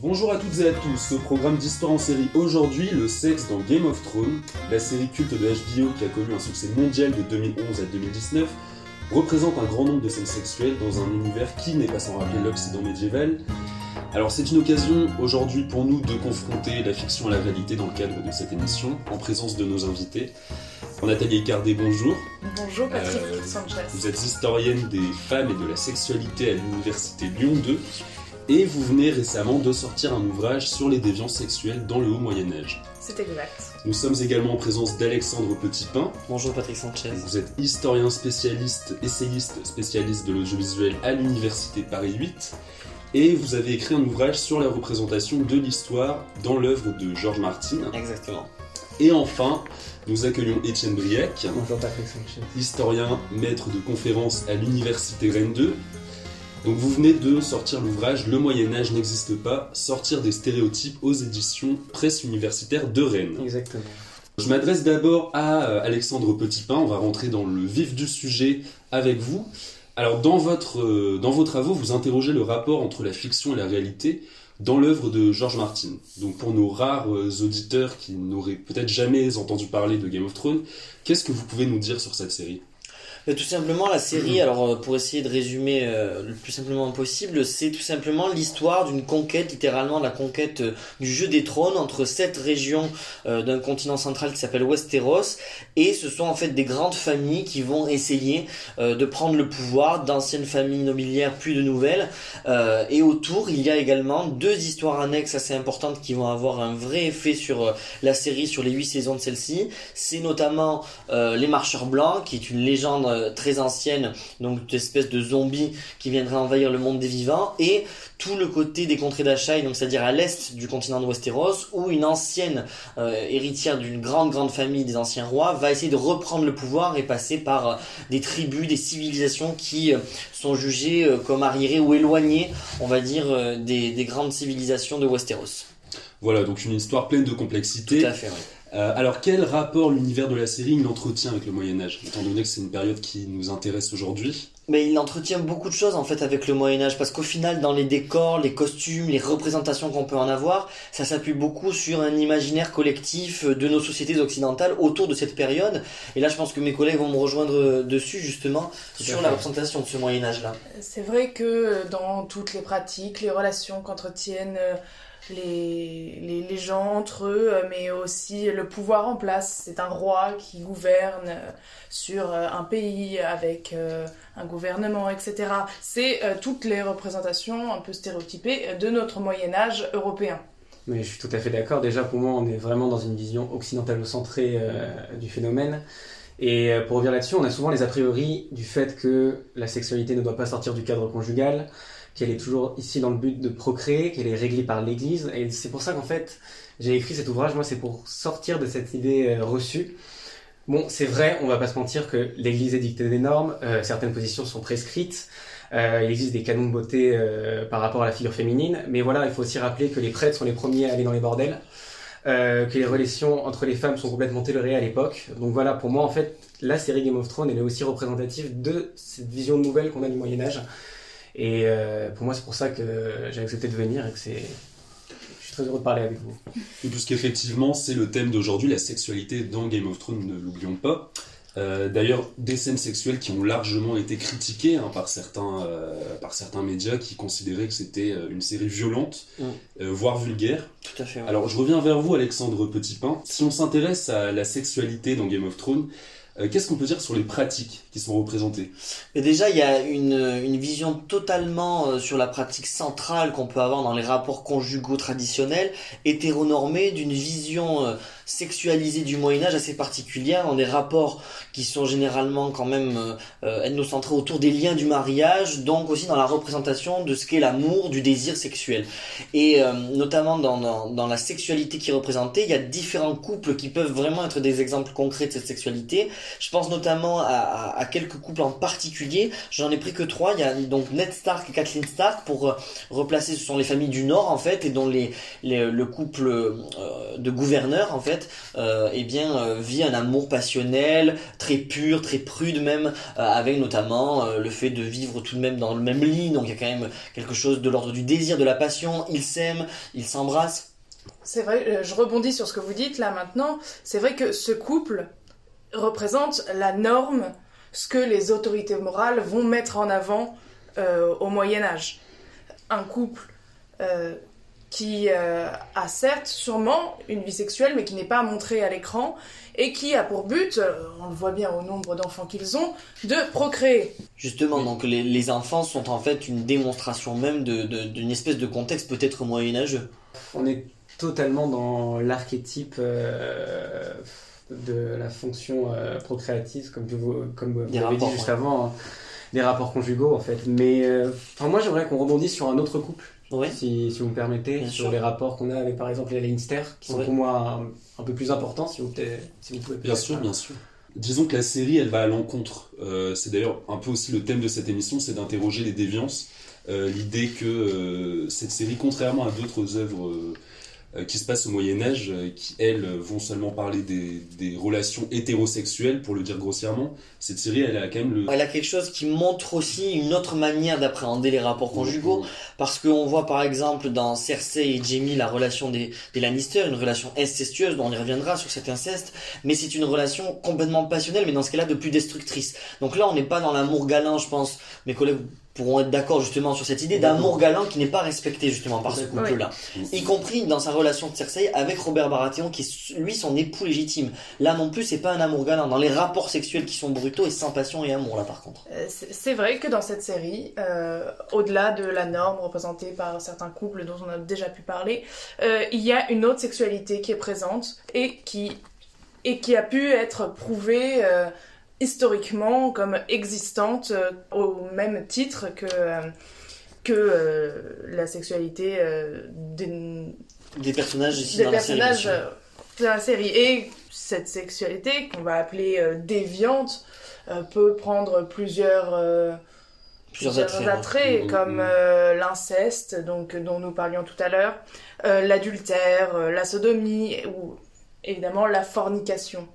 Bonjour à toutes et à tous, au programme d'histoire en série aujourd'hui, le sexe dans Game of Thrones, la série culte de HBO qui a connu un succès mondial de 2011 à 2019, représente un grand nombre de scènes sexuelles dans un univers qui n'est pas sans rappeler l'Occident médiéval. Alors c'est une occasion aujourd'hui pour nous de confronter la fiction à la réalité dans le cadre de cette émission, en présence de nos invités. Nathalie Icardé, bonjour. Bonjour Patrick euh, Sanchez. Vous êtes historienne des femmes et de la sexualité à l'université Lyon 2 et vous venez récemment de sortir un ouvrage sur les déviances sexuelles dans le haut Moyen Âge. C'est exact. Nous sommes également en présence d'Alexandre Petitpain. Bonjour Patrick Sanchez. Vous êtes historien spécialiste, essayiste spécialiste de l'audiovisuel à l'université Paris 8 et vous avez écrit un ouvrage sur la représentation de l'histoire dans l'œuvre de Georges Martin. Exactement. Et enfin, nous accueillons Étienne Briac. Bonjour Patrick Sanchez. Historien, maître de conférences à l'université Rennes 2 donc vous venez de sortir l'ouvrage Le Moyen Âge n'existe pas, sortir des stéréotypes aux éditions Presse universitaire de Rennes. Exactement. Je m'adresse d'abord à euh, Alexandre Petitpain, on va rentrer dans le vif du sujet avec vous. Alors dans, votre, euh, dans vos travaux, vous interrogez le rapport entre la fiction et la réalité dans l'œuvre de George Martin. Donc pour nos rares euh, auditeurs qui n'auraient peut-être jamais entendu parler de Game of Thrones, qu'est-ce que vous pouvez nous dire sur cette série? Tout simplement, la série, alors euh, pour essayer de résumer euh, le plus simplement possible, c'est tout simplement l'histoire d'une conquête, littéralement la conquête euh, du jeu des trônes entre sept régions d'un continent central qui s'appelle Westeros, et ce sont en fait des grandes familles qui vont essayer de prendre le pouvoir, d'anciennes familles nobiliaires puis de nouvelles, et autour il y a également deux histoires annexes assez importantes qui vont avoir un vrai effet sur la série, sur les huit saisons de celle-ci. C'est notamment les Marcheurs Blancs, qui est une légende euh, très ancienne, donc une espèce de zombie qui viendrait envahir le monde des vivants, et tout le côté des contrées d'Achai, donc c'est-à-dire à, l'est du continent de Westeros, où une ancienne euh, héritière d'une grande grande famille des anciens rois va essayer de reprendre le pouvoir et passer par euh, des tribus, des civilisations qui sont jugées comme arriérées ou éloignées, on va dire, des, des grandes civilisations de Westeros. Voilà, donc une histoire pleine de complexité. Tout à fait, oui. Euh, alors quel rapport l'univers de la série il entretient avec le Moyen Âge, étant donné que c'est une période qui nous intéresse aujourd'hui? Mais il entretient beaucoup de choses en fait avec le Moyen Âge parce qu'au final dans les décors, les costumes, les représentations qu'on peut en avoir, ça s'appuie beaucoup sur un imaginaire collectif de nos sociétés occidentales autour de cette période. Et là je pense que mes collègues vont me rejoindre dessus justement sur la représentation de ce Moyen Âge là. C'est vrai que dans toutes les pratiques, les relations qu'entretiennent euh, les, gens entre eux, euh, mais aussi le pouvoir en place. C'est un roi qui gouverne euh, sur euh, un pays avec un gouvernement, etc. C'est toutes les représentations un peu stéréotypées de notre Moyen Âge européen. Mais je suis tout à fait d'accord. Déjà, pour moi, on est vraiment dans une vision occidentalo-centrée du phénomène. Et pour revenir là-dessus, on a souvent les a priori du fait que la sexualité ne doit pas sortir du cadre conjugal, qu'elle est toujours ici dans le but de procréer, qu'elle est réglée par l'Église. Et c'est pour ça qu'en fait, j'ai écrit cet ouvrage. Moi, c'est pour sortir de cette idée euh, reçue. Bon, c'est vrai, on va pas se mentir que l'Église est dictée des normes, euh, certaines positions sont prescrites, euh, il existe des canons de beauté par rapport à la figure féminine, mais voilà, il faut aussi rappeler que les prêtres sont les premiers à aller dans les bordels, que les relations entre les femmes sont complètement tolérées à l'époque. Donc voilà, pour moi, en fait, la série Game of Thrones, elle est aussi représentative de cette vision nouvelle qu'on a du Moyen Âge, et euh, pour moi, c'est pour ça que j'ai accepté de venir et que c'est. Je suis très heureux de parler avec vous. Et puisqu'effectivement, c'est le thème d'aujourd'hui, la sexualité dans Game of Thrones, ne l'oublions pas. Euh, d'ailleurs, des scènes sexuelles qui ont largement été critiquées hein, par, certains, euh, par certains médias qui considéraient que c'était une série violente, mm. voire vulgaire. Tout à fait. Alors, je reviens vers vous, Alexandre Petitpain. Si on s'intéresse à la sexualité dans Game of Thrones, qu'est-ce qu'on peut dire sur les pratiques qui sont représentées? Et Déjà, il y a une, une vision totalement euh, sur la pratique centrale qu'on peut avoir dans les rapports conjugaux traditionnels, hétéronormée, d'une vision euh, sexualisée du Moyen Âge assez particulière, dans des rapports qui sont généralement quand même euh, ethnocentrés autour des liens du mariage, donc aussi dans la représentation de ce qu'est l'amour, du désir sexuel. Et notamment dans, dans, dans, la sexualité qui est représentée, il y a différents couples qui peuvent vraiment être des exemples concrets de cette sexualité. Je pense notamment à, quelques couples en particulier. J'en ai pris que trois. Il y a donc Ned Stark et Kathleen Stark pour euh, replacer. Ce sont les familles du Nord en fait et dont les, le couple euh, de gouverneurs en fait fait, euh, eh bien, euh, vit un amour passionnel, très pur, très prude même, avec notamment le fait de vivre tout de même dans le même lit. Donc il y a quand même quelque chose de l'ordre du désir, de la passion. Ils s'aiment, ils s'embrassent. C'est vrai, je rebondis sur ce que vous dites là maintenant. C'est vrai que ce couple représente la norme, ce que les autorités morales vont mettre en avant au Moyen Âge. Un couple qui euh, a certes sûrement une vie sexuelle mais qui n'est pas montrée à l'écran et qui a pour but, euh, on le voit bien au nombre d'enfants qu'ils ont, de procréer. Justement, donc les, enfants sont en fait une démonstration même d'une espèce de contexte peut-être moyenâgeux. On est totalement dans l'archétype euh, de la fonction procréative, comme vous, comme vous l'avez dit juste avant, hein. Des rapports conjugaux en fait. Mais moi j'aimerais qu'on rebondisse sur un autre couple si, si, vous me permettez, sur les rapports qu'on a avec par exemple les Leinster, qui sont pour moi un, peu plus importants, si vous, si vous pouvez. Bien sûr, bien sûr. Disons que la série, elle va à l'encontre. Euh, c'est d'ailleurs un peu aussi le thème de cette émission, c'est d'interroger les déviances. Euh, l'idée que euh, cette série, contrairement à d'autres œuvres euh, qui se passent au Moyen Âge, euh, qui elles vont seulement parler des, des, relations hétérosexuelles, pour le dire grossièrement. Cette série, elle a quand même le... Elle a quelque chose qui montre aussi une autre manière d'appréhender les rapports conjugaux, parce qu'on voit par exemple dans Cersei et Jaime la relation des, des Lannister, une relation incestueuse, dont on y reviendra sur cet inceste, mais c'est une relation complètement passionnelle, mais dans ce cas-là de plus destructrice. Donc là, on n'est pas dans l'amour galant, je pense, mes collègues pourront être d'accord justement sur cette idée d'amour galant qui n'est pas respecté justement par ce couple-là. Y compris dans sa relation de Cersei avec Robert Baratheon qui est lui son époux légitime. Là non plus c'est pas un amour galant. Dans les rapports sexuels qui sont brutaux et sans passion et amour là par contre. Euh, c'est vrai que dans cette série, euh, au-delà de la norme représentée par certains couples dont on a déjà pu parler, euh, il y a une autre sexualité qui est présente et qui, et qui a pu être prouvée historiquement comme existante euh, au même titre que, euh, que euh, la sexualité des, des, personnages, des dans, personnages la série, de la série. Et cette sexualité, qu'on va appeler déviante, peut prendre plusieurs... Plusieurs, attraits, comme l'inceste, donc dont nous parlions tout à l'heure, l'adultère, la sodomie ou évidemment la fornication.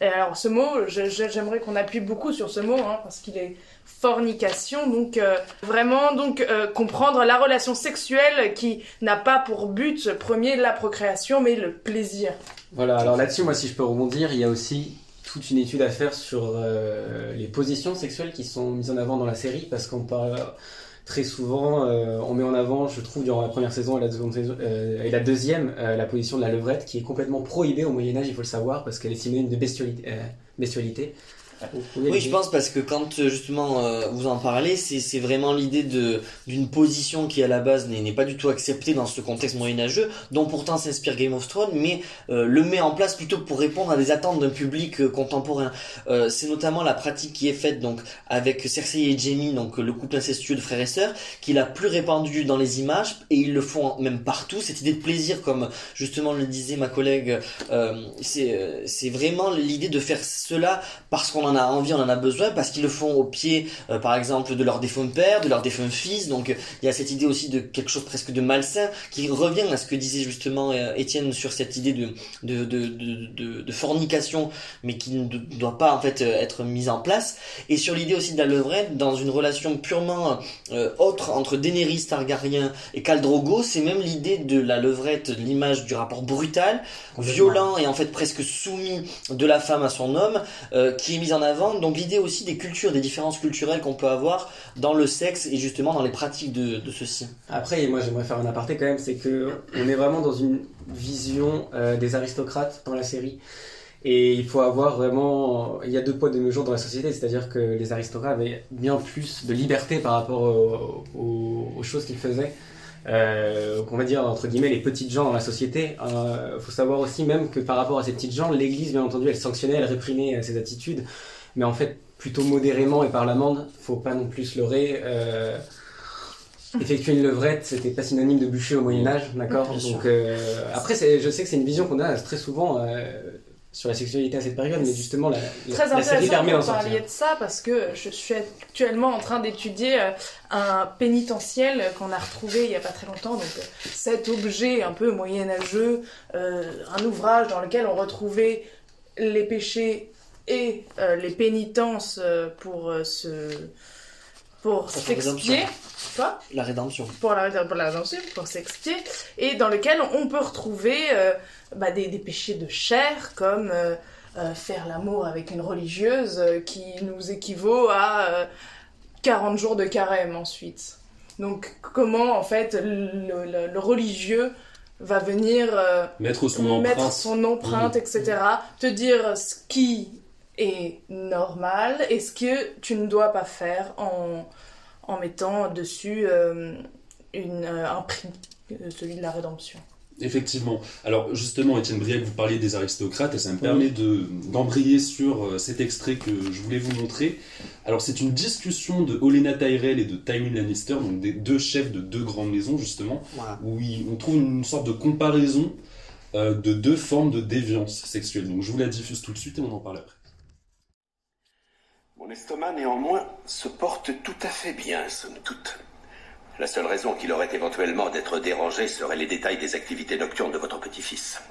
Et alors ce mot, j'aimerais qu'on appuie beaucoup sur ce mot, hein, parce qu'il est fornication, donc euh, vraiment donc euh, comprendre la relation sexuelle qui n'a pas pour but premier la procréation, mais le plaisir. Voilà, alors là-dessus, moi si je peux rebondir, il y a aussi toute une étude à faire sur euh, les positions sexuelles qui sont mises en avant dans la série, parce qu'on parle très souvent, euh, on met en avant, je trouve, durant la première saison et la, saison, euh, deuxième, euh, la position de la levrette, qui est complètement prohibée au Moyen Âge, il faut le savoir, parce qu'elle est synonyme de bestialité. Oui, je pense parce que quand euh, justement euh, vous en parlez, c'est vraiment l'idée de d'une position qui à la base n'est pas du tout acceptée dans ce contexte moyenâgeux, dont pourtant s'inspire Game of Thrones, mais euh, le met en place plutôt pour répondre à des attentes d'un public contemporain. c'est notamment la pratique qui est faite donc avec Cersei et Jaime, donc le couple incestueux de frères et sœurs, qui est la plus répandue dans les images et ils le font même partout. Cette idée de plaisir, comme justement le disait ma collègue, c'est c'est vraiment l'idée de faire cela parce qu'on en a envie, on en a besoin, parce qu'ils le font au pied, euh, par exemple, de leur défunt père, de leur défunt fils. Donc il y a cette idée aussi de quelque chose presque de malsain qui revient à ce que disait justement euh, Étienne sur cette idée de de, de, de, de, fornication, mais qui ne doit pas en fait euh, être mise en place. Et sur l'idée aussi de la levrette, dans une relation purement autre entre Daenerys Targaryen et Khal Drogo, c'est même l'idée de la levrette, l'image du rapport brutal, violent et en fait presque soumis de la femme à son homme, qui est mise donc l'idée aussi des cultures, des différences culturelles qu'on peut avoir dans le sexe et justement dans les pratiques de, ceci. Après, moi j'aimerais faire un aparté quand même, c'est que on est vraiment dans une vision euh, des aristocrates dans la série. Et il faut avoir vraiment. Il y a deux poids, deux mesures dans la société, c'est-à-dire que les aristocrates avaient bien plus de liberté par rapport aux, choses qu'ils faisaient. Euh, on va dire entre guillemets les petites gens dans la société. Il euh, faut savoir aussi même que par rapport à ces petites gens, l'Église bien entendu elle sanctionnait, elle réprimait euh, ces attitudes mais en fait plutôt modérément et par l'amende. Faut pas non plus se leurrer. Euh, effectuer une levrette, c'était pas synonyme de bûcher au Moyen Âge, d'accord? Donc euh, après, je sais que c'est une vision qu'on a très souvent. Sur la sexualité à cette période, mais justement la, la, Très la série intéressant permet d'en sortir. parliez de ça parce que je suis actuellement en train d'étudier euh, un pénitentiel qu'on a retrouvé il y a pas très longtemps. Donc cet objet un peu moyenâgeux, euh, un ouvrage dans lequel on retrouvait les péchés et euh, les pénitences pour se pour s'expier. Quoi La rédemption. pour la, pour la rédemption, pour s'expier, et dans lequel on peut retrouver euh, bah, des, des péchés de chair, comme euh, euh, faire l'amour avec une religieuse, euh, qui nous équivaut à euh, 40 jours de carême ensuite. Donc comment, en fait, le, le- le religieux va venir euh, Mettre son mettre empreinte. son empreinte, etc. Te dire ce qui est normal et ce que tu ne dois pas faire en, en mettant dessus euh, une, euh, un prix, euh, celui de la rédemption? Effectivement. Alors justement, Étienne Briac, vous parliez des aristocrates et ça me permet de d'embrayer sur cet extrait que je voulais vous montrer. Alors c'est une discussion de Olenna Tyrell et de Tywin Lannister, donc des deux chefs de deux grandes maisons justement, Voilà. où on trouve une sorte de comparaison euh, de deux formes de déviance sexuelle. Donc je vous la diffuse tout de suite et on en parle après. Mon estomac, néanmoins, se porte tout à fait bien, somme toute. La seule raison qu'il aurait éventuellement d'être dérangé serait les détails des activités nocturnes de votre petit-fils.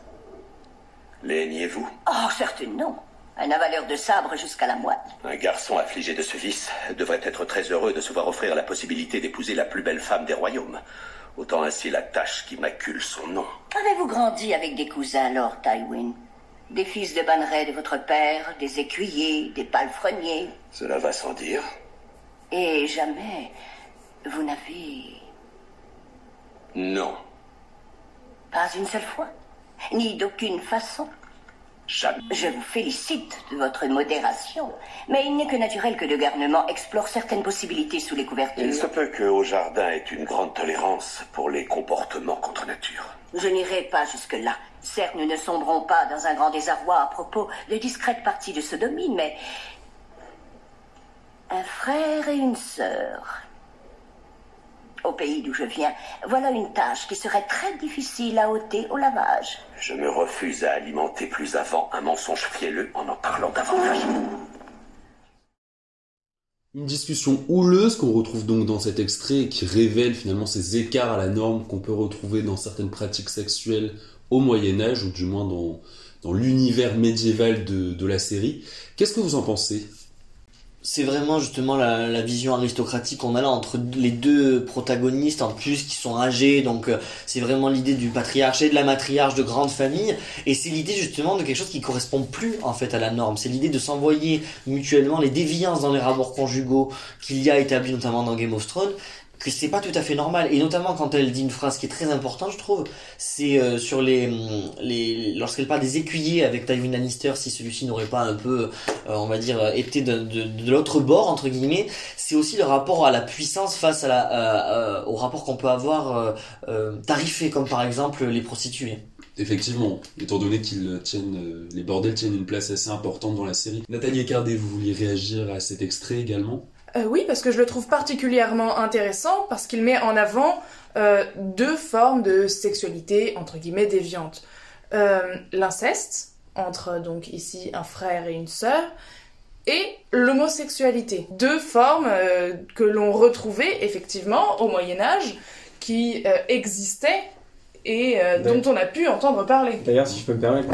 Les niez-vous Oh, certes non. Un avaleur de sabre jusqu'à la moelle. Un garçon affligé de ce vice devrait être très heureux de se voir offrir la possibilité d'épouser la plus belle femme des royaumes. Autant ainsi la tâche qui macule son nom. Avez-vous grandi avec des cousins, Lord Tywin? Des fils de banneret de votre père, des écuyers, des palefreniers Cela va sans dire. Et jamais vous n'avez Non, pas une seule fois, ni d'aucune façon. Jamais. Je vous félicite de votre modération, mais il n'est que naturel que le garnement explore certaines possibilités sous les Il se couvertures. peut que au jardin ait une grande tolérance pour les comportements contre nature. Je n'irai pas jusque-là. Certes, nous ne sombrons pas dans un grand désarroi à propos de discrètes parties de sodomie, mais un frère et une sœur. Au pays d'où je viens, voilà une tâche qui serait très difficile à ôter au lavage. Je me refuse à alimenter plus avant un mensonge fielleux en en parlant davantage. Une discussion houleuse qu'on retrouve donc dans cet extrait et qui révèle finalement ces écarts à la norme qu'on peut retrouver dans certaines pratiques sexuelles au Moyen Âge, ou du moins dans, dans l'univers médiéval de, de la série. Qu'est-ce que vous en pensez? C'est vraiment justement la, la vision aristocratique qu'on a là entre les deux protagonistes en plus qui sont âgés donc euh, c'est vraiment l'idée du patriarche et de la matriarche de grande famille et c'est l'idée justement de quelque chose qui correspond plus en fait à la norme. C'est l'idée de s'envoyer mutuellement les déviances dans les rapports conjugaux qu'il y a établis notamment dans Game of Thrones que c'est pas tout à fait normal. Et notamment quand elle dit une phrase qui est très importante je trouve c'est euh, sur les, les lorsqu'elle parle des écuyers avec Tywin Lannister si celui-ci n'aurait pas un peu euh, on va dire euh, été de, de, de l'autre bord entre guillemets c'est aussi le rapport à la puissance face à la euh, euh, au rapport qu'on peut avoir euh, tarifé comme par exemple les prostituées. Effectivement, étant donné qu'ils tiennent, les bordels tiennent une place assez importante dans la série. Nathalie Ecardet, vous vouliez réagir à cet extrait également? Euh, oui, parce que je le trouve particulièrement intéressant parce qu'il met en avant euh, deux formes de sexualité entre guillemets déviante. Euh, L'inceste entre donc ici un frère et une sœur et l'homosexualité. Deux formes que l'on retrouvait effectivement au Moyen Âge qui existaient et euh, dont on a pu entendre parler. D'ailleurs, si je peux me permettre,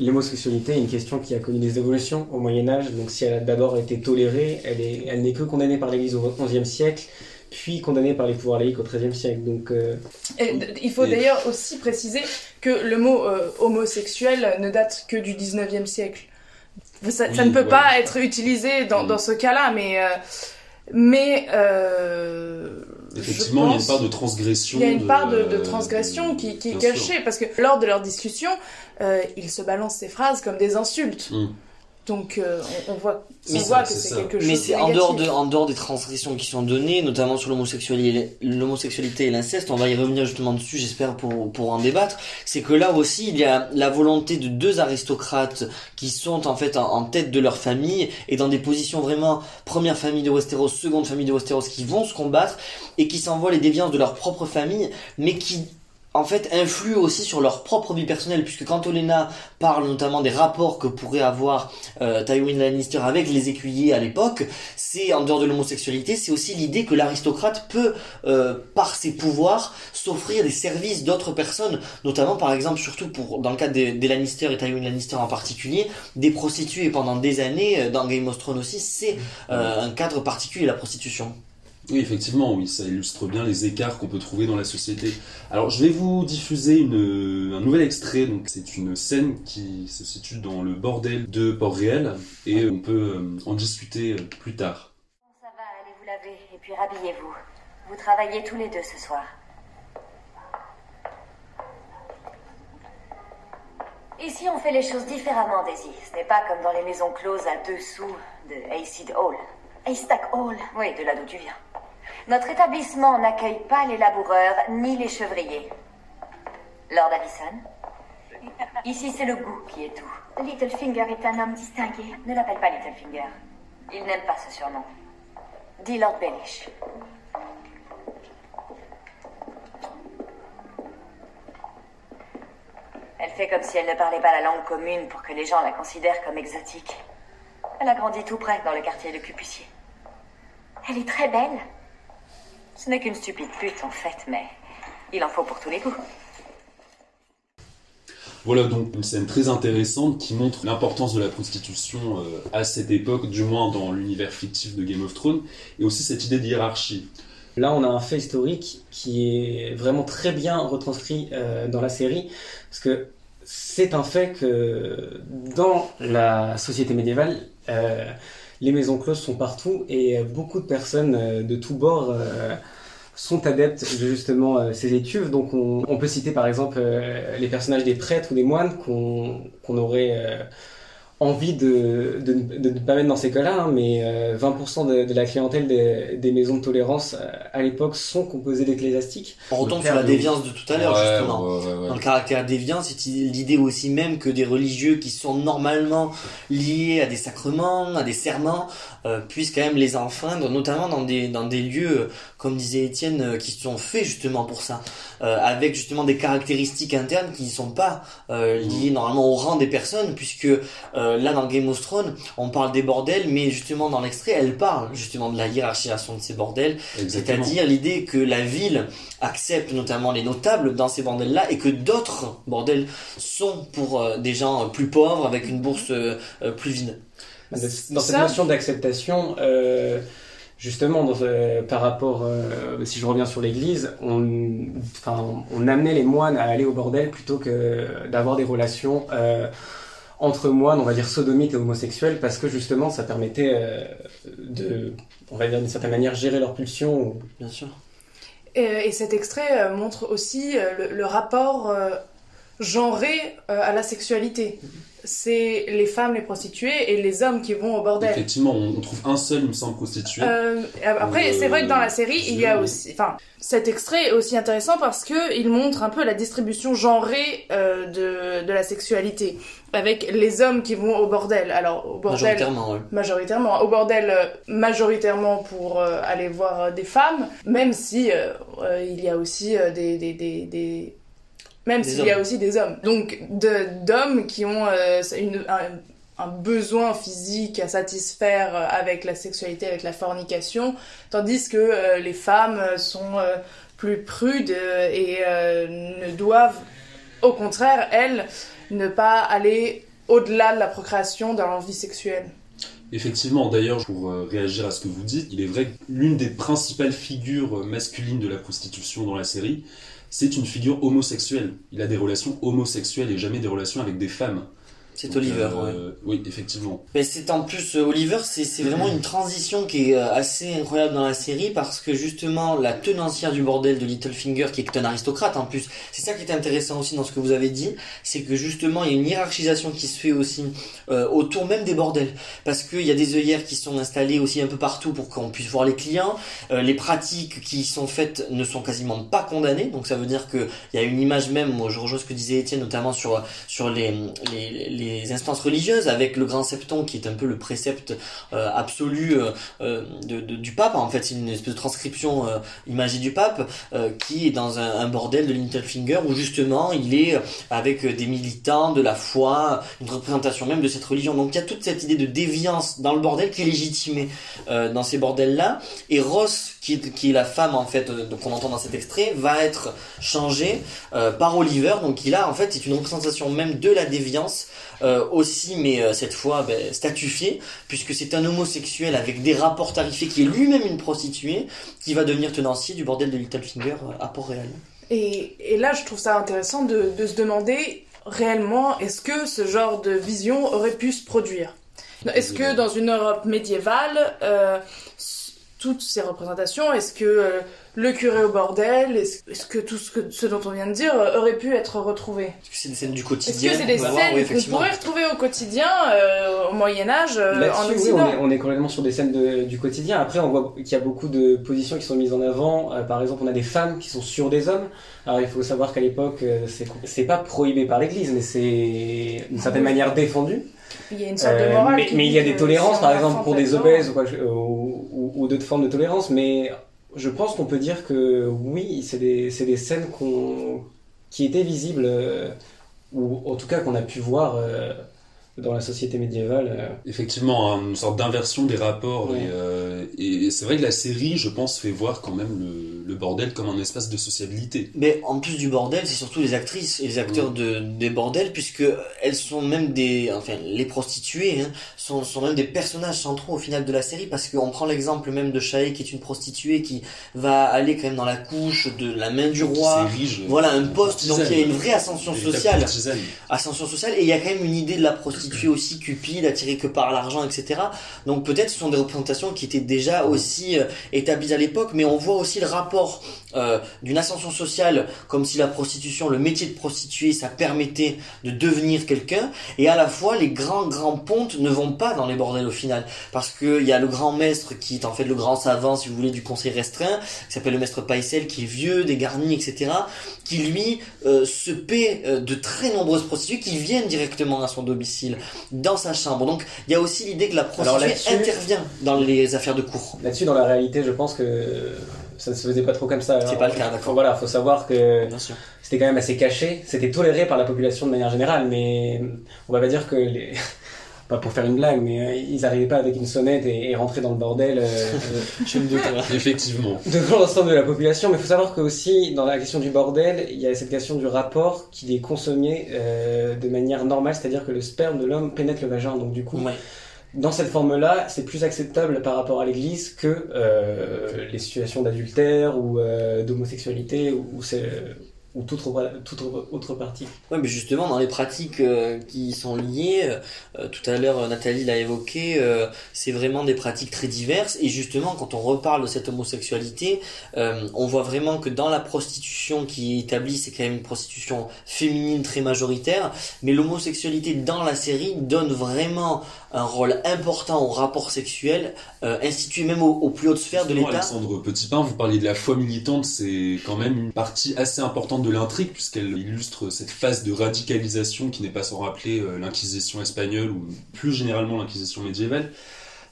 l'homosexualité est une question qui a connu des évolutions au Moyen Âge. Donc, si elle a d'abord été tolérée, elle est, elle n'est que condamnée par l'Église au XIe siècle, puis condamnée par les pouvoirs laïcs au XIIIe siècle. Donc, euh, Et il faut Et- d'ailleurs aussi préciser que le mot euh, homosexuel ne date que du 19e siècle. Ça, ne peut ouais. pas être utilisé dans, Mm. dans ce cas-là, mais, mais Effectivement, il y a une part de transgression. il y a une part de, de transgression qui, qui est sûr. cachée, parce que lors de leur discussion, euh, ils se balancent ces phrases comme des insultes. Mm. Donc euh, on, on voit, on Mais voit ça, que c'est quelque chose mais c'est en dehors de en dehors des transgressions qui sont données notamment sur l'homosexualité l'homosexualité et l'inceste on va y revenir justement dessus j'espère pour pour en débattre. C'est que là aussi il y a la volonté de deux aristocrates qui sont en fait en, en tête de leur famille et dans des positions vraiment première famille de Westeros seconde famille de Westeros qui vont se combattre et qui s'envoient les déviances de leur propre famille mais qui en fait influent aussi sur leur propre vie personnelle puisque quand Olena parle notamment des rapports que pourrait avoir euh, Tywin Lannister avec les écuyers à l'époque, c'est en dehors de l'homosexualité, c'est aussi l'idée que l'aristocrate peut euh, par ses pouvoirs s'offrir des services d'autres personnes, notamment par exemple surtout pour dans le cas des, des Lannister et Tywin Lannister en particulier, des prostituées pendant des années euh, dans Game of Thrones aussi, c'est euh, un cadre particulier la prostitution. Oui, effectivement, oui, ça illustre bien les écarts qu'on peut trouver dans la société. Alors, je vais vous diffuser un nouvel extrait. Donc, c'est une scène qui se situe dans le bordel de Port-Réal et on peut euh, en discuter euh, plus tard. Ça va, allez vous laver et puis rhabillez-vous. Vous travaillez tous les deux ce soir. Ici, on fait les choses différemment, Daisy. Ce n'est pas comme dans les maisons closes à dessous de Hayseed Hall. Haystack Hall. Oui, de là d'où tu viens. Notre établissement n'accueille pas les laboureurs ni les chevriers. Lord Allison Ici, c'est le goût qui est tout. Littlefinger est un homme distingué. Ne l'appelle pas Littlefinger. Il n'aime pas ce surnom. Dis Lord Baelish. Elle fait comme si elle ne parlait pas la langue commune pour que les gens la considèrent comme exotique. Elle a grandi tout près, dans le quartier de Cupucier. Elle est très belle. Ce n'est qu'une stupide pute, en fait, mais il en faut pour tous les goûts. Voilà donc une scène très intéressante qui montre l'importance de la prostitution euh, à cette époque, du moins dans l'univers fictif de Game of Thrones, et aussi cette idée de hiérarchie. Là, on a un fait historique qui est vraiment très bien retranscrit euh, dans la série, parce que c'est un fait que dans la société médiévale, euh, les maisons closes sont partout et beaucoup de personnes euh, de tous bords euh, sont adeptes de justement euh, ces étuves. Donc on, peut citer par exemple euh, les personnages des prêtres ou des moines qu'on aurait euh, envie de, de, de ne pas mettre dans ces cas-là, hein, mais euh, 20% de, de la clientèle des, des maisons de tolérance euh, à l'époque sont composées d'ecclésiastiques. On retombe sur la déviance de tout à l'heure Ouais, justement. ouais, ouais, ouais. Dans le caractère déviant, c'est l'idée aussi même que des religieux qui sont normalement liés à des sacrements, à des serments, euh, puissent quand même les enfreindre, notamment dans des, dans des lieux, euh, comme disait Étienne, euh, qui sont faits justement pour ça, euh, avec justement des caractéristiques internes qui ne sont pas euh, liées normalement au rang des personnes, puisque euh, là dans Game of Thrones, on parle des bordels, mais justement dans l'extrait, elle parle justement de la hiérarchisation de ces bordels, Exactement. c'est-à-dire l'idée que la ville accepte notamment les notables dans ces bordels-là et que d'autres bordels sont pour euh, des gens euh, plus pauvres avec une bourse plus vide. Dans cette notion d'acceptation, euh, justement, dans, euh, par rapport, euh, si je reviens sur l'Église, on, enfin, on amenait les moines à aller au bordel plutôt que d'avoir des relations euh, entre moines, on va dire sodomites et homosexuels, parce que justement, ça permettait euh, de, on va dire d'une certaine manière, gérer leurs pulsions. ou- Bien sûr. Et, et cet extrait euh, montre aussi euh, le, le rapport euh, genré euh, à la sexualité. C'est les femmes, les prostituées et les hommes qui vont au bordel. Effectivement, on, on trouve un seul, il me semble, prostitué. Euh, après, Euh, c'est vrai que dans la série, il y a aussi, enfin, cet extrait est aussi intéressant parce que il montre un peu la distribution genrée euh, de, de la sexualité, avec les hommes qui vont au bordel. Alors au bordel, Majoritairement, ouais. majoritairement, au bordel majoritairement pour euh, aller voir des femmes, même si il y a aussi euh, des, des, des, des- même s'il y a aussi des hommes. Donc d'hommes qui ont euh, une, un, un besoin physique à satisfaire euh, avec la sexualité, avec la fornication, tandis que euh, les femmes sont euh, plus prudes et euh, ne doivent, au contraire, elles, ne pas aller au-delà de la procréation dans leur vie sexuelle. Effectivement, d'ailleurs, pour réagir à ce que vous dites, il est vrai que l'une des principales figures masculines de la prostitution dans la série, c'est une figure homosexuelle. Il a des relations homosexuelles et jamais des relations avec des femmes. C'est Oliver, ouais. euh, Oui, effectivement. Mais c'est en plus euh, Oliver, c'est vraiment une transition qui est euh, assez incroyable dans la série parce que justement la tenancière du bordel de Littlefinger, qui est un aristocrate en plus, c'est ça qui est intéressant aussi dans ce que vous avez dit, c'est que justement il y a une hiérarchisation qui se fait aussi euh, autour même des bordels parce qu'il y a des œillères qui sont installées aussi un peu partout pour qu'on puisse voir les clients. Euh, les pratiques qui sont faites ne sont quasiment pas condamnées, donc ça veut dire que il y a une image même. Moi, je rejoins ce que disait Étienne, notamment sur sur les les, les les instances religieuses, avec le grand septon qui est un peu le précepte euh, absolu euh, euh, de, du pape. En fait, c'est une espèce de transcription imagée du pape qui est dans un, bordel de Littlefinger où justement il est avec des militants de la foi, une représentation même de cette religion. Donc il y a toute cette idée de déviance dans le bordel qui est légitimée dans ces bordels-là. Et Ross, qui est, qui est la femme en fait qu'on entend dans cet extrait, va être changée par Oliver. Donc il a en fait c'est une représentation même de la déviance aussi, mais euh, cette fois ben, statufiée, puisque c'est un homosexuel avec des rapports tarifés qui est lui-même une prostituée, qui va devenir tenancier du bordel de Littlefinger euh, à Port-Réal. Et, là, je trouve ça intéressant de, se demander réellement, est-ce que ce genre de vision aurait pu se produire? Est-ce que dans une Europe médiévale, euh, toutes ces représentations, est-ce que euh, le curé au bordel, est-ce est-ce que tout ce, que, ce dont on vient de dire euh, aurait pu être retrouvé? Est-ce que c'est des scènes du Est-ce quotidien? que c'est des Oui, scènes qu'on pourrait retrouver au quotidien, euh, au Moyen-Âge, euh, en Là-dessus, oui, on est, on est complètement sur des scènes de- du quotidien. Après, on voit qu'il y a beaucoup de positions qui sont mises en avant. Euh, par exemple, on a des femmes qui sont sur des hommes. Alors, il faut savoir qu'à l'époque, euh, c'est pas prohibé par l'Église, mais c'est d'une certaine manière défendu. Il y a une sorte de Euh, morale. mais, il y a des tolérances, par exemple, pour des obèses ou- ou d'autres formes de tolérance. Mais je pense qu'on peut dire que oui, c'est des, des scènes qui étaient visibles, euh, ou en tout cas qu'on a pu voir euh, dans la société médiévale. euh. Effectivement, hein, une sorte d'inversion des rapports. Ouais. Et, euh, et c'est vrai que la série, je pense, fait voir quand même le, le bordel comme un espace de sociabilité. Mais en plus du bordel, c'est surtout les actrices et les acteurs de, des bordels, puisque elles sont même des, enfin, les prostituées, hein, sont, sont même des personnages centraux au final de la série, parce qu'on prend l'exemple même de Shae, qui est une prostituée qui va aller quand même dans la couche de la main du roi. s'érige Voilà, un poste, donc il y a une vraie ascension sociale. ascension sociale et il y a quand même une idée de la prostituée aussi cupide attirée que par l'argent etc donc peut-être ce sont des représentations qui étaient déjà aussi euh, établies à l'époque mais on voit aussi le rapport euh, d'une ascension sociale comme si la prostitution le métier de prostituée ça permettait de devenir quelqu'un. Et à la fois les grands grands pontes ne vont pas dans les bordels au final. Parce que il y a le grand maître qui est en fait le grand savant si vous voulez du conseil restreint qui s'appelle le maître Paisel qui est vieux dégarni etc qui lui euh, se paie de très nombreuses prostituées qui viennent directement à son domicile, dans sa chambre. Donc il y a aussi l'idée que la prostituée intervient dans les affaires de cour. Là-dessus, dans la réalité, je pense que ça ne se faisait pas trop comme ça. C'est pas le cas, d'accord. Voilà, faut savoir que c'était quand même assez caché. C'était toléré par la population de manière générale, mais on va pas dire que les. Pas pour faire une blague, mais euh, ils arrivaient pas avec une sonnette et, et rentraient dans le bordel euh, Je me doute. Effectivement. devant l'ensemble de la population. Mais il faut savoir que aussi, dans la question du bordel, il y a cette question du rapport qui est consommé euh, de manière normale, c'est-à-dire que le sperme de l'homme pénètre le vagin. Donc du coup, Ouais. dans cette forme-là, c'est plus acceptable par rapport à l'Église que euh, les situations d'adultère ou euh, d'homosexualité ou, ou c'est- ou toute, autre- toute autre partie. Ouais, mais justement, dans les pratiques euh, qui sont liées, euh, tout à l'heure Nathalie l'a évoqué, euh, c'est vraiment des pratiques très diverses. Et justement, quand on reparle de cette homosexualité, euh, on voit vraiment que dans la prostitution qui est établie, c'est quand même une prostitution féminine très majoritaire. Mais l'homosexualité dans la série donne vraiment un rôle important au rapport sexuel, euh, institué même aux, aux plus hautes sphères de l'État. Alexandre Petitpain, vous parliez de la foi militante, c'est quand même une partie assez importante de l'intrigue, puisqu'elle illustre cette phase de radicalisation qui n'est pas sans rappeler euh, l'Inquisition espagnole ou plus généralement l'Inquisition médiévale.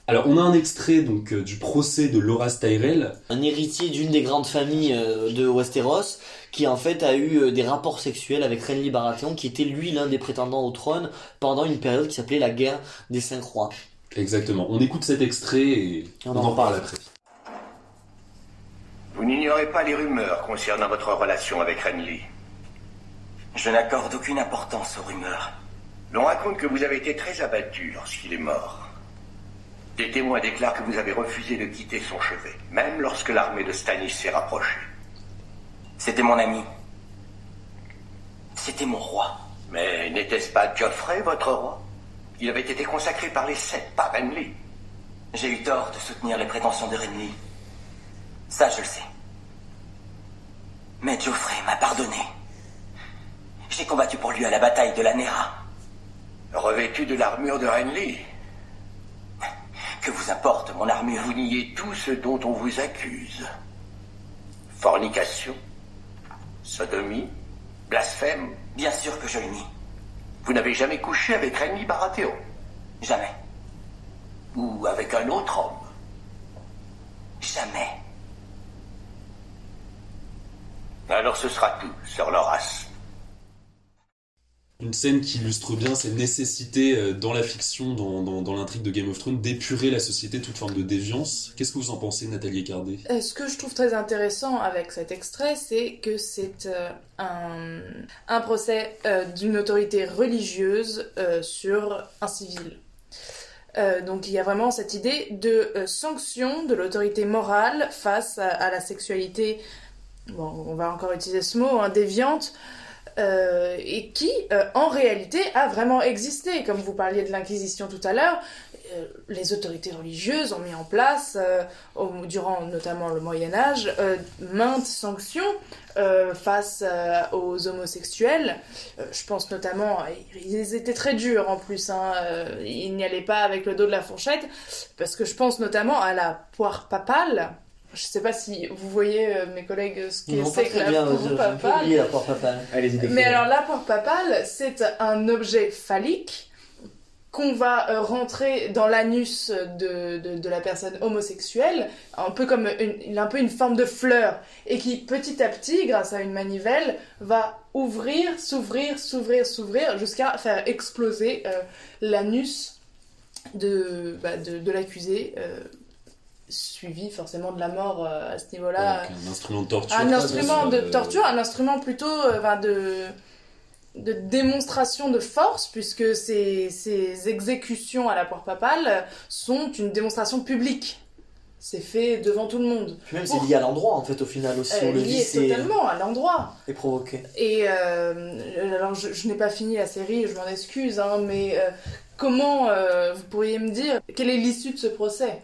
Alors, on a un extrait donc euh, du procès de Laura Styrel. un héritier d'une des grandes familles euh, de Westeros, qui en fait a eu des rapports sexuels avec Renly Baratheon, qui était lui l'un des prétendants au trône pendant une période qui s'appelait la guerre des cinq rois. Exactement. On écoute cet extrait et On on en en parle après. Vous n'ignorez pas les rumeurs concernant votre relation avec Renly. Je n'accorde aucune importance aux rumeurs. L'on raconte que vous avez été très abattu lorsqu'il est mort. Des témoins déclarent que vous avez refusé de quitter son chevet, même lorsque l'armée de Stannis s'est rapprochée. C'était mon ami. C'était mon roi. Mais n'était-ce pas Geoffrey, votre roi? Il avait été consacré par les sept, par Renly. J'ai eu tort de soutenir les prétentions de Renly. Ça, je le sais. Mais Geoffrey m'a pardonné. J'ai combattu pour lui à la bataille de la Nera. Revêtu de l'armure de Renly, Que vous importe mon armure vous niez tout ce dont on vous accuse. Fornication, sodomie, blasphème. Bien sûr que je le nie. Vous n'avez jamais couché avec Rémi Baratheon Jamais. Ou avec un autre homme Jamais. Alors ce sera tout, Sir Loras. Une scène qui illustre bien cette nécessité euh, dans la fiction, dans, dans, dans l'intrigue de Game of Thrones, d'épurer la société de toute forme de déviance. Qu'est-ce que vous en pensez, Nathalie Cardé Euh, Ce que je trouve très intéressant avec cet extrait, c'est que c'est euh, un, un procès euh, d'une autorité religieuse euh, sur un civil. Euh, donc il y a vraiment cette idée de euh, sanction de l'autorité morale face à, à la sexualité, bon, on va encore utiliser ce mot, hein, déviante, euh, et qui, euh, en réalité, a vraiment existé. Comme vous parliez de l'Inquisition tout à l'heure, euh, les autorités religieuses ont mis en place, euh, durant notamment le Moyen Âge, euh, maintes sanctions euh, face aux homosexuels. Je pense notamment, ils étaient très durs en plus, hein, ils n'y allaient pas avec le dos de la fourchette, parce que je pense notamment à la poire papale. Je sais pas si vous voyez, euh, mes collègues, ce que c'est que la bien, poire j'ai un peu papale. oublié la porte papale. Allez-y, décrivez. Mais alors la poire papale, c'est un objet phallique qu'on va euh, rentrer dans l'anus de, de, de la personne homosexuelle, un peu comme une, un peu une forme de fleur, et qui petit à petit, grâce à une manivelle, va ouvrir, s'ouvrir, s'ouvrir, s'ouvrir, jusqu'à faire exploser euh, l'anus de, bah, de, de l'accusé, euh, suivi forcément de la mort euh, à ce niveau-là. Donc, Un instrument de torture. Un instrument de torture, un instrument plutôt euh, enfin, de, de démonstration de force, puisque ces, ces exécutions à la poire papale sont une démonstration publique. C'est fait devant tout le monde. Puis même, c'est lié à l'endroit, en fait, au final aussi. Euh, on le dit, lié c'est totalement à l'endroit. est provoqué. Et euh, alors, je, je n'ai pas fini la série, je m'en excuse, hein, mais euh, comment euh, vous pourriez me dire quelle est l'issue de ce procès?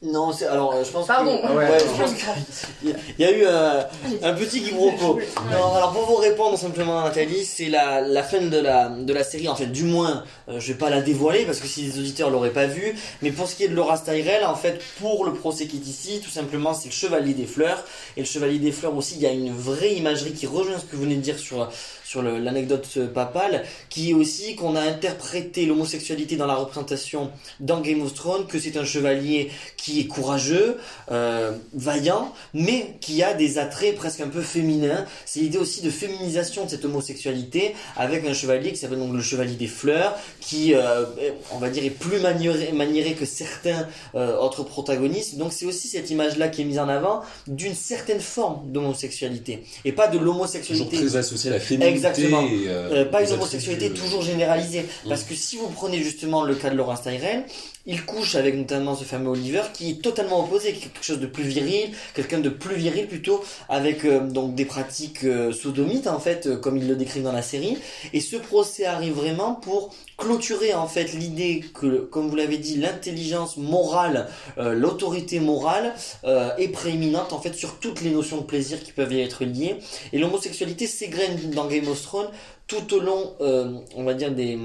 Non, c'est alors euh, je pense Pardon. que Ah ouais, je pense qu'il y a- il y a eu euh, un petit quiproquo. Non, alors pour vous répondre simplement Nathalie, c'est la, la fin de la, de la série, en fait du moins, euh, je vais pas la dévoiler parce que si les auditeurs l'auraient pas vu, mais pour ce qui est de Laura Tyrell, en fait pour le procès qui est ici, tout simplement c'est le Chevalier des Fleurs, et le Chevalier des Fleurs aussi, il y a une vraie imagerie qui rejoint ce que vous venez de dire sur, sur l'anecdote euh, papale, qui est aussi qu'on a interprété l'homosexualité dans la représentation dans Game of Thrones, que c'est un chevalier qui est courageux, euh, vaillant, mais qui a des attraits presque un peu féminins. C'est l'idée aussi de féminisation de cette homosexualité avec un chevalier qui s'appelle donc le chevalier des fleurs, qui, euh, on va dire, est plus maniéré, maniéré que certains euh, autres protagonistes. Donc c'est aussi cette image-là qui est mise en avant d'une certaine forme d'homosexualité et pas de Toujours l'homosexualité très associé à la féminité. Exactement. euh, euh, pas une homosexualité euh, toujours généralisée. Parce que si vous prenez justement le cas de Laurence Tyrell, il couche avec notamment ce fameux Oliver qui est totalement opposé, qui quelque chose de plus viril, quelqu'un de plus viril plutôt, avec euh, donc des pratiques euh, sodomites en fait, euh, comme il le décrit dans la série. Et ce procès arrive vraiment pour clôturer en fait l'idée que, comme vous l'avez dit, l'intelligence morale, l'autorité morale est prééminente en fait sur toutes les notions de plaisir qui peuvent y être liées. Et l'homosexualité s'égrène dans Game of Thrones tout au long, on va dire, des,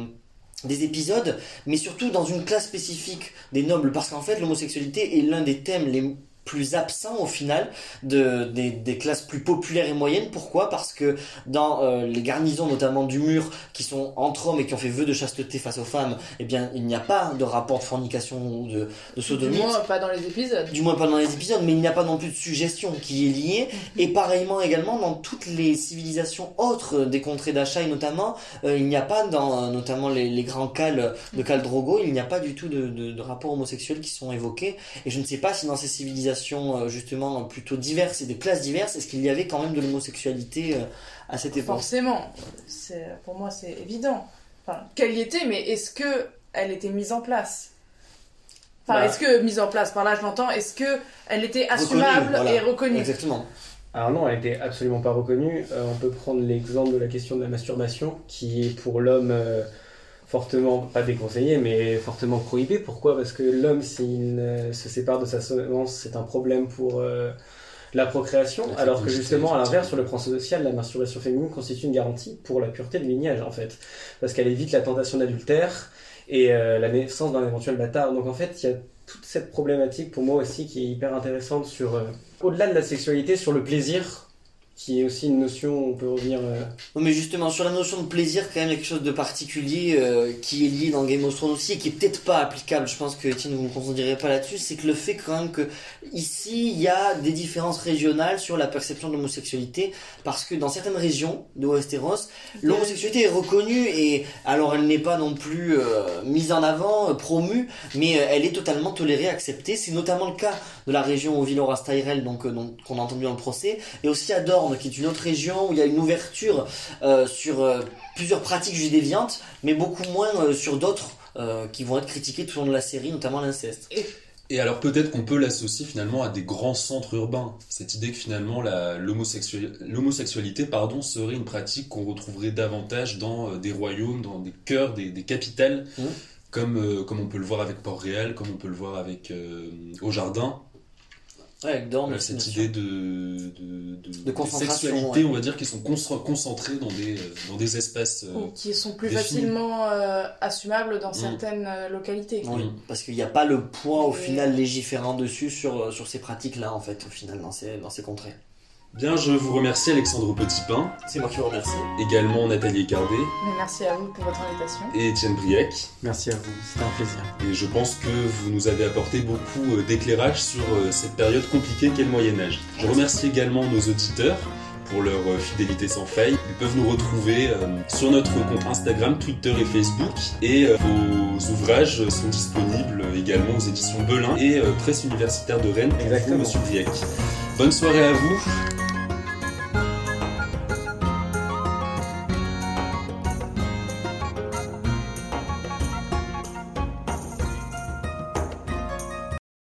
des épisodes, mais surtout dans une classe spécifique des nobles, parce qu'en fait, l'homosexualité est l'un des thèmes les plus absents au final de, des, des classes plus populaires et moyennes. Pourquoi? Parce que dans euh, les garnisons notamment du mur qui sont entre hommes et qui ont fait vœu de chasteté face aux femmes, eh bien il n'y a pas de rapport de fornication ou de, de Du moins, pas dans les épisodes. Du moins pas dans les épisodes, mais il n'y a pas non plus de suggestion qui est liée. Et pareillement également dans toutes les civilisations autres des contrées d'Achaï notamment, euh, il n'y a pas dans euh, notamment les, les grands cals de Khal Drogo, il n'y a pas du tout de, de, de rapports homosexuels qui sont évoqués. Et je ne sais pas si dans ces civilisations euh, justement plutôt diverses et de classes diverses, est-ce qu'il y avait quand même de l'homosexualité euh, à cette époque? Forcément, c'est pour moi c'est évident. Enfin, qu'elle y était, mais est-ce que elle était mise en place? Enfin, Bah. est-ce que mise en place par là, je l'entends. Est-ce que elle était Reconnue, assumable voilà. et reconnue? Exactement. Alors non, elle était absolument pas reconnue. Euh, on peut prendre l'exemple de la question de la masturbation, qui est pour l'homme euh, fortement, pas déconseillé, mais fortement prohibé. Pourquoi? Parce que l'homme, s'il se sépare de sa semence, c'est un problème pour euh, la procréation, La alors que justement, à l'inverse, sur le plan social, la masturbation féminine constitue une garantie pour la pureté de lignage, en fait. Parce qu'elle évite la tentation d'adultère et euh, la naissance d'un éventuel bâtard. Donc en fait, il y a toute cette problématique pour moi aussi qui est hyper intéressante sur, euh, au-delà de la sexualité, sur le plaisir qui est aussi une notion, on peut revenir. euh, Non, mais justement, sur la notion de plaisir, quand même, il y a quelque chose de particulier euh, qui est lié dans Game of Thrones aussi et qui est peut-être pas applicable. Je pense que Étienne, vous ne me confondirez pas là-dessus. C'est que le fait quand même que ici, il y a des différences régionales sur la perception de l'homosexualité parce que dans certaines régions de Westeros, l'homosexualité est reconnue et alors elle n'est pas non plus euh, mise en avant, euh, promue, mais euh, elle est totalement tolérée, acceptée. C'est notamment le cas de la région au Villoras Tyrell, donc euh, donc, qu'on a entendu dans le procès, et aussi à Qui est une autre région où il y a une ouverture euh, sur euh, plusieurs pratiques judéviantes, mais beaucoup moins euh, sur d'autres euh, qui vont être critiquées tout au long de la série, notamment l'inceste. Et alors peut-être qu'on peut l'associer finalement à des grands centres urbains. Cette idée que finalement l'homosexualité pardon, serait une pratique qu'on retrouverait davantage dans euh, des royaumes, dans des cœurs, des, des capitales, Mhm. comme, euh, comme on peut le voir avec Port-Réal, comme on peut le voir avec euh, Au Jardin. Ouais, cette idée de, de, de- De de concentration, sexualité, ouais. on va dire, qui sont concent- concentrées dans des, euh, dans des espaces. euh, Ou qui sont plus définis. facilement euh, assumables dans Mm. certaines localités. Oui, Mhm. parce qu'il n'y a pas le poids au Et- final légiférant dessus sur, sur ces pratiques-là, en fait, au final, dans ces, dans ces contrées. Bien, je vous remercie Alexandre Petitpain, C'est moi qui vous remercie. également Nathalie Mais merci à vous pour votre invitation. et Étienne Briec. Merci à vous, c'était un plaisir. Et je pense que vous nous avez apporté beaucoup euh, d'éclairage sur euh, cette période compliquée qu'est le Moyen Âge. Je remercie également nos auditeurs pour leur euh, fidélité sans faille. Ils peuvent nous retrouver sur notre compte Instagram, Twitter et Facebook. Et vos ouvrages sont disponibles également aux éditions Belin et Presse universitaire de Rennes pour vous, Exactement. Monsieur Briec. Bonne soirée à vous